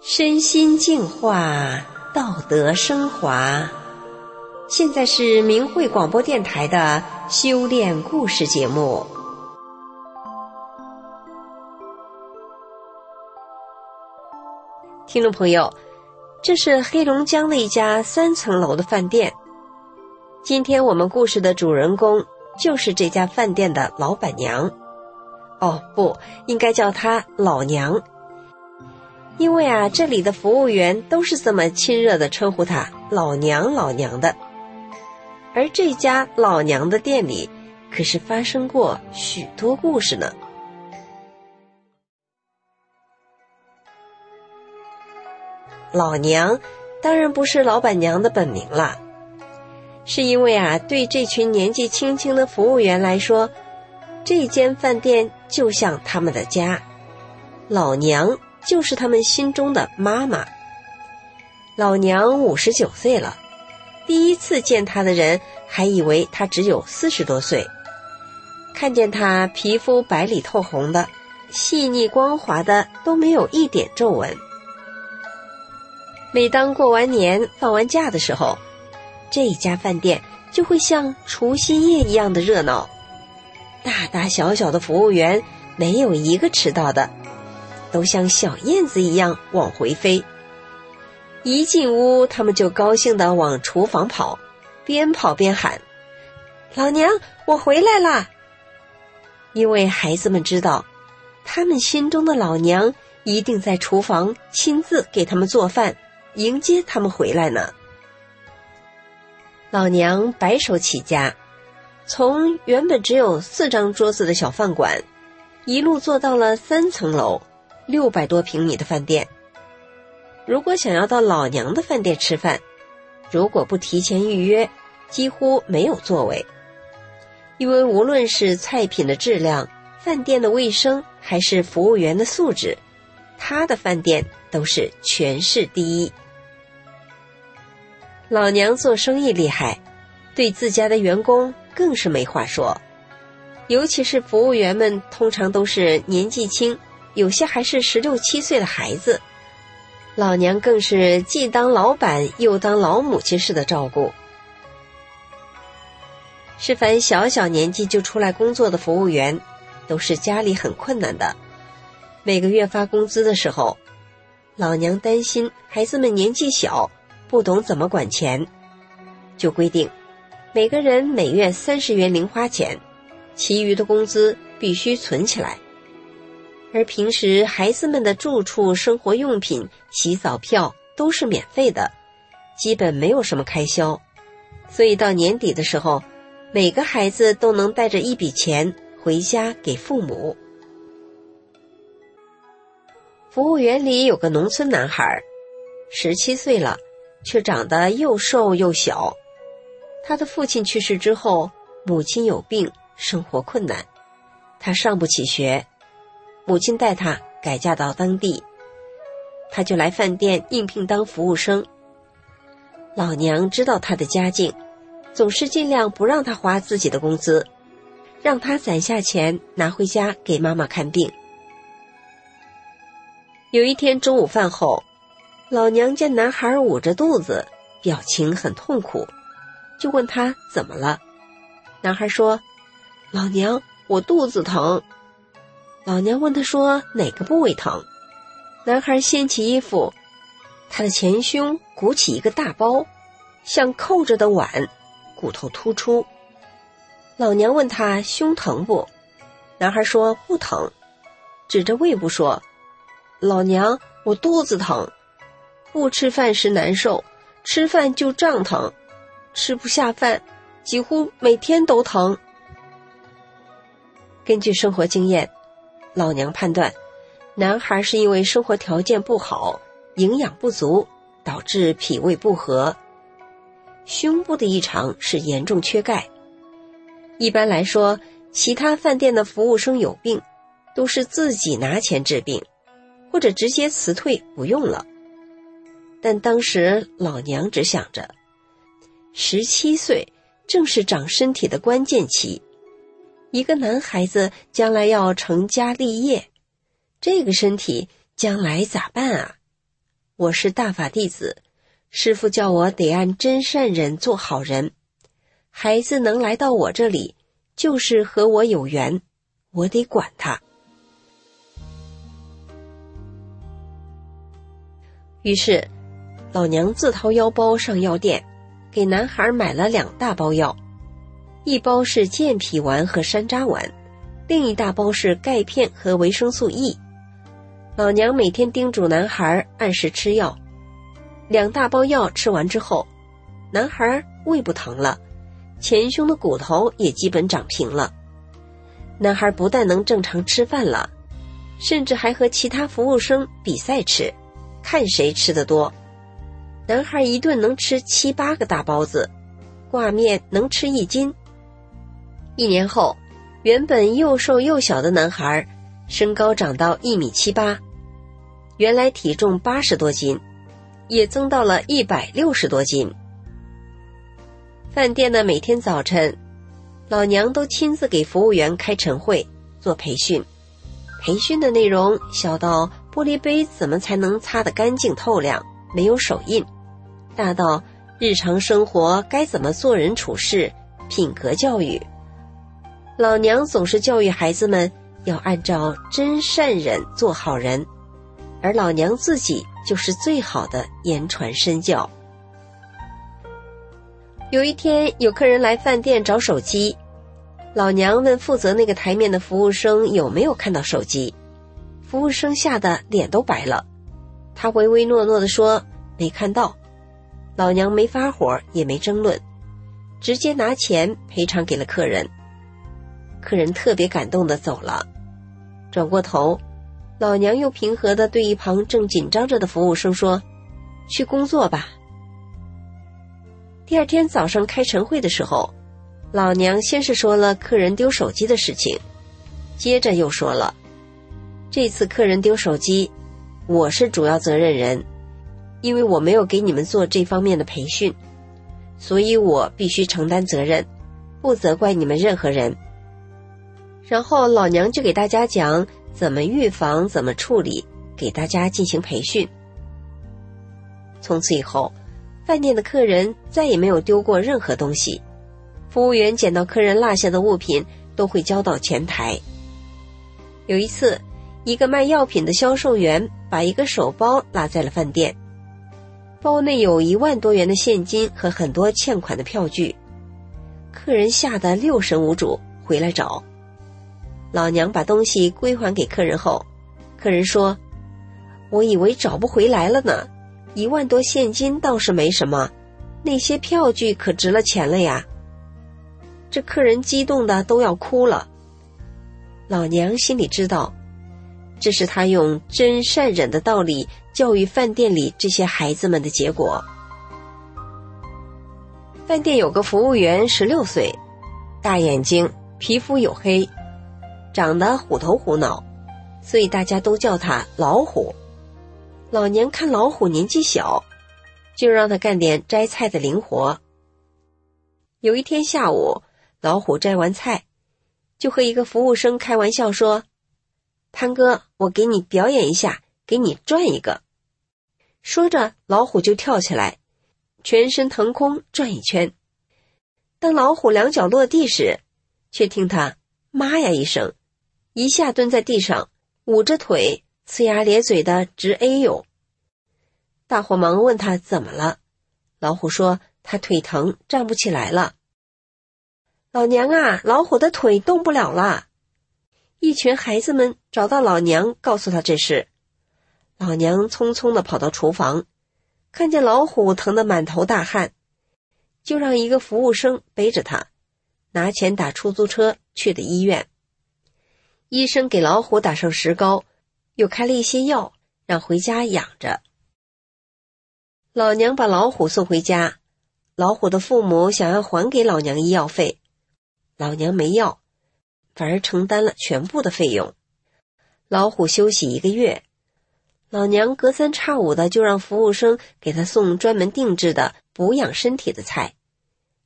身心净化，道德升华。现在是明慧广播电台的修炼故事节目。听众朋友，这是黑龙江的一家三层楼的饭店。今天我们故事的主人公就是这家饭店的老板娘。哦，不应该叫她老娘，因为啊，这里的服务员都是这么亲热的称呼她老娘老娘的。而这家老娘的店里，可是发生过许多故事呢。老娘当然不是老板娘的本名了，是因为啊，对这群年纪轻轻的服务员来说，这间饭店就像他们的家，老娘就是他们心中的妈妈。老娘五十九岁了，第一次见她的人还以为她只有四十多岁，看见她皮肤白里透红的，细腻光滑的，都没有一点皱纹。每当过完年、放完假的时候，这家饭店就会像除夕夜一样的热闹。大大小小的服务员没有一个迟到的，都像小燕子一样往回飞。一进屋，他们就高兴地往厨房跑，边跑边喊：“老娘，我回来啦！”因为孩子们知道，他们心中的老娘一定在厨房亲自给他们做饭。迎接他们回来呢。老娘白手起家，从原本只有四张桌子的小饭馆，一路做到了三层楼、六百多平米的饭店。如果想要到老娘的饭店吃饭，如果不提前预约，几乎没有座位。因为无论是菜品的质量、饭店的卫生，还是服务员的素质，他的饭店都是全市第一。老娘做生意厉害，对自家的员工更是没话说，尤其是服务员们，通常都是年纪轻，有些还是十六七岁的孩子。老娘更是既当老板又当老母亲似的照顾。是凡小小年纪就出来工作的服务员，都是家里很困难的。每个月发工资的时候，老娘担心孩子们年纪小。不懂怎么管钱，就规定每个人每月三十元零花钱，其余的工资必须存起来。而平时孩子们的住处、生活用品、洗澡票都是免费的，基本没有什么开销。所以到年底的时候，每个孩子都能带着一笔钱回家给父母。服务员里有个农村男孩，十七岁了。却长得又瘦又小。他的父亲去世之后，母亲有病，生活困难，他上不起学。母亲带他改嫁到当地，他就来饭店应聘当服务生。老娘知道他的家境，总是尽量不让他花自己的工资，让他攒下钱拿回家给妈妈看病。有一天中午饭后。老娘见男孩捂着肚子，表情很痛苦，就问他怎么了。男孩说：“老娘，我肚子疼。”老娘问他说：“哪个部位疼？”男孩掀起衣服，他的前胸鼓起一个大包，像扣着的碗，骨头突出。老娘问他胸疼不？男孩说不疼，指着胃部说：“老娘，我肚子疼。”不吃饭时难受，吃饭就胀疼，吃不下饭，几乎每天都疼。根据生活经验，老娘判断，男孩是因为生活条件不好，营养不足，导致脾胃不和。胸部的异常是严重缺钙。一般来说，其他饭店的服务生有病，都是自己拿钱治病，或者直接辞退不用了。但当时老娘只想着，十七岁正是长身体的关键期，一个男孩子将来要成家立业，这个身体将来咋办啊？我是大法弟子，师傅叫我得按真善人做好人。孩子能来到我这里，就是和我有缘，我得管他。于是，老娘自掏腰包上药店，给男孩买了两大包药，一包是健脾丸和山楂丸，另一大包是钙片和维生素 E。老娘每天叮嘱男孩按时吃药。两大包药吃完之后，男孩胃不疼了。前胸的骨头也基本长平了，男孩不但能正常吃饭了，甚至还和其他服务生比赛吃，看谁吃的多。男孩一顿能吃七八个大包子，挂面能吃一斤。一年后，原本又瘦又小的男孩，身高长到一米七八，原来体重八十多斤，也增到了一百六十多斤。饭店的每天早晨，老娘都亲自给服务员开晨会做培训。培训的内容小到玻璃杯怎么才能擦得干净透亮，没有手印；大到日常生活该怎么做人处事，品格教育。老娘总是教育孩子们要按照真善忍做好人，而老娘自己就是最好的言传身教。有一天，有客人来饭店找手机，老娘问负责那个台面的服务生有没有看到手机，服务生吓得脸都白了，他唯唯诺诺的说没看到，老娘没发火也没争论，直接拿钱赔偿给了客人。客人特别感动的走了，转过头，老娘又平和的对一旁正紧张着的服务生说：“去工作吧。”第二天早上开晨会的时候，老娘先是说了客人丢手机的事情，接着又说了，这次客人丢手机，我是主要责任人，因为我没有给你们做这方面的培训，所以我必须承担责任，不责怪你们任何人。然后老娘就给大家讲怎么预防、怎么处理，给大家进行培训。从此以后。饭店的客人再也没有丢过任何东西，服务员捡到客人落下的物品都会交到前台。有一次，一个卖药品的销售员把一个手包落在了饭店，包内有一万多元的现金和很多欠款的票据，客人吓得六神无主，回来找老娘把东西归还给客人后，客人说：“我以为找不回来了呢。”一万多现金倒是没什么，那些票据可值了钱了呀！这客人激动的都要哭了。老娘心里知道，这是他用真善忍的道理教育饭店里这些孩子们的结果。饭店有个服务员，十六岁，大眼睛，皮肤黝黑，长得虎头虎脑，所以大家都叫他老虎。老娘看老虎年纪小，就让他干点摘菜的零活。有一天下午，老虎摘完菜，就和一个服务生开玩笑说：“潘哥，我给你表演一下，给你转一个。”说着，老虎就跳起来，全身腾空转一圈。当老虎两脚落地时，却听他“妈呀”一声，一下蹲在地上，捂着腿。呲牙咧嘴的直哎呦！大伙忙问他怎么了，老虎说他腿疼，站不起来了。老娘啊，老虎的腿动不了了。一群孩子们找到老娘，告诉他这事。老娘匆匆的跑到厨房，看见老虎疼得满头大汗，就让一个服务生背着他，拿钱打出租车去的医院。医生给老虎打上石膏。又开了一些药，让回家养着。老娘把老虎送回家，老虎的父母想要还给老娘医药费，老娘没要，反而承担了全部的费用。老虎休息一个月，老娘隔三差五的就让服务生给他送专门定制的补养身体的菜，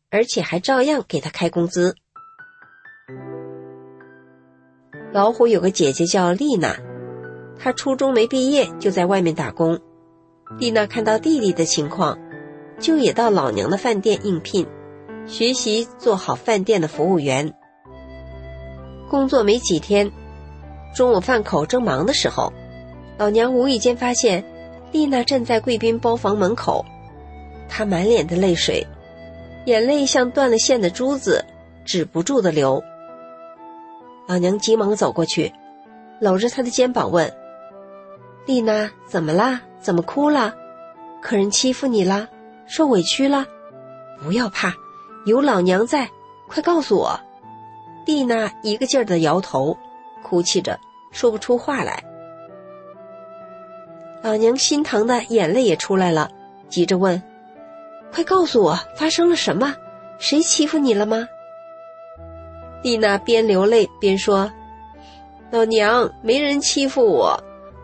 而且还照样给他开工资。老虎有个姐姐叫丽娜。她初中没毕业就在外面打工。丽娜看到弟弟的情况，就也到老娘的饭店应聘，学习做好饭店的服务员。工作没几天，中午饭口正忙的时候，老娘无意间发现丽娜站在贵宾包房门口，她满脸的泪水，眼泪像断了线的珠子，止不住的流。老娘急忙走过去，搂着她的肩膀问：“丽娜，怎么啦？”怎么哭了？客人欺负你了？受委屈了？不要怕，有老娘在，快告诉我。丽娜一个劲儿的摇头，哭泣着说不出话来。老娘心疼的眼泪也出来了，急着问：“快告诉我，发生了什么？谁欺负你了吗？”丽娜边流泪边说：“老娘没人欺负我，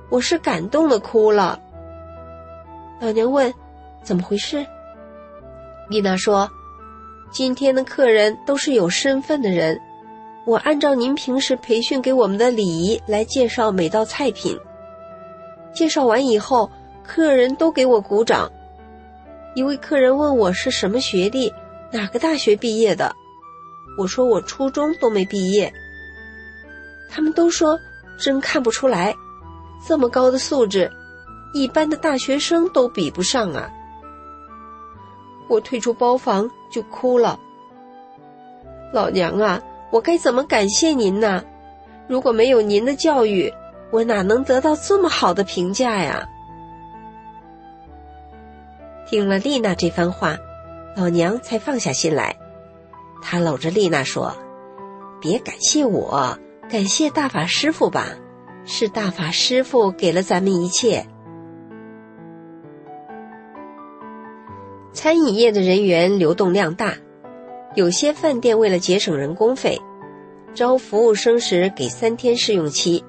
我是感动的哭了。”老娘问：“怎么回事？”丽娜说：“今天的客人都是有身份的人，我按照您平时培训给我们的礼仪来介绍每道菜品。介绍完以后，客人都给我鼓掌。一位客人问我是什么学历，哪个大学毕业的，我说我初中都没毕业。他们都说真看不出来，这么高的素质。”一般的大学生都比不上啊！我退出包房就哭了。老娘啊，我该怎么感谢您呢？如果没有您的教育，我哪能得到这么好的评价呀？听了丽娜这番话，老娘才放下心来。他搂着丽娜说：“别感谢我，感谢大法师傅吧，是大法师傅给了咱们一切。”餐饮业的人员流动量大，有些饭店为了节省人工费，招服务生时给三天试用期，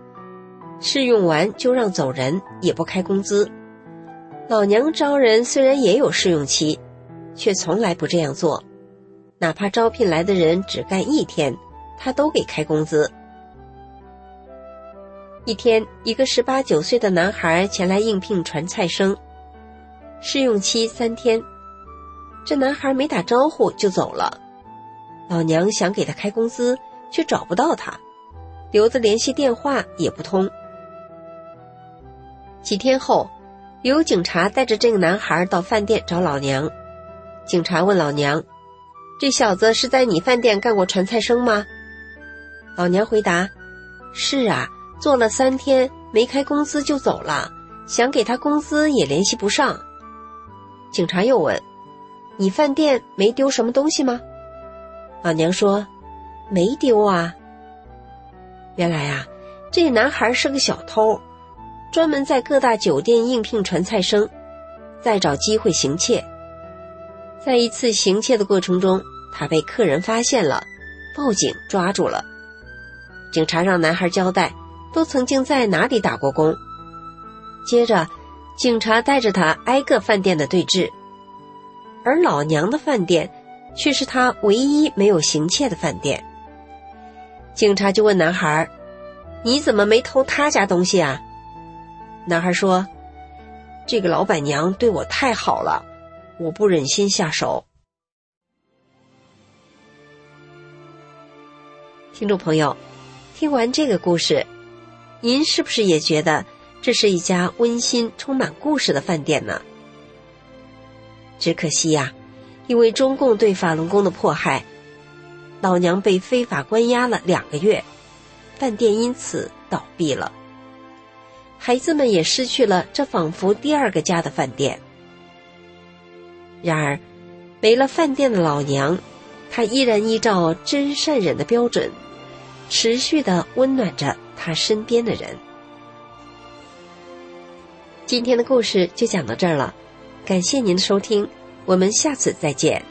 试用完就让走人，也不开工资。老娘招人虽然也有试用期，却从来不这样做，哪怕招聘来的人只干一天，他都给开工资。一天，一个十八九岁的男孩前来应聘传菜生，试用期三天。这男孩没打招呼就走了，老娘想给他开工资，却找不到他，留的联系电话也不通。几天后，有警察带着这个男孩到饭店找老娘。警察问老娘：“这小子是在你饭店干过传菜生吗？”老娘回答：“是啊，做了三天没开工资就走了，想给他工资也联系不上。”警察又问。你饭店没丢什么东西吗？老娘说，没丢啊。原来啊，这男孩是个小偷，专门在各大酒店应聘传菜生，再找机会行窃。在一次行窃的过程中，他被客人发现了，报警抓住了。警察让男孩交代，都曾经在哪里打过工。接着，警察带着他挨个饭店的对质。而老娘的饭店，却是他唯一没有行窃的饭店。警察就问男孩：“你怎么没偷他家东西啊？”男孩说：“这个老板娘对我太好了，我不忍心下手。”听众朋友，听完这个故事，您是不是也觉得这是一家温馨、充满故事的饭店呢？只可惜呀，因为中共对法轮功的迫害，老娘被非法关押了两个月，饭店因此倒闭了。孩子们也失去了这仿佛第二个家的饭店。然而，没了饭店的老娘，他依然依照真善忍的标准，持续的温暖着他身边的人。今天的故事就讲到这儿了。感谢您的收听，我们下次再见。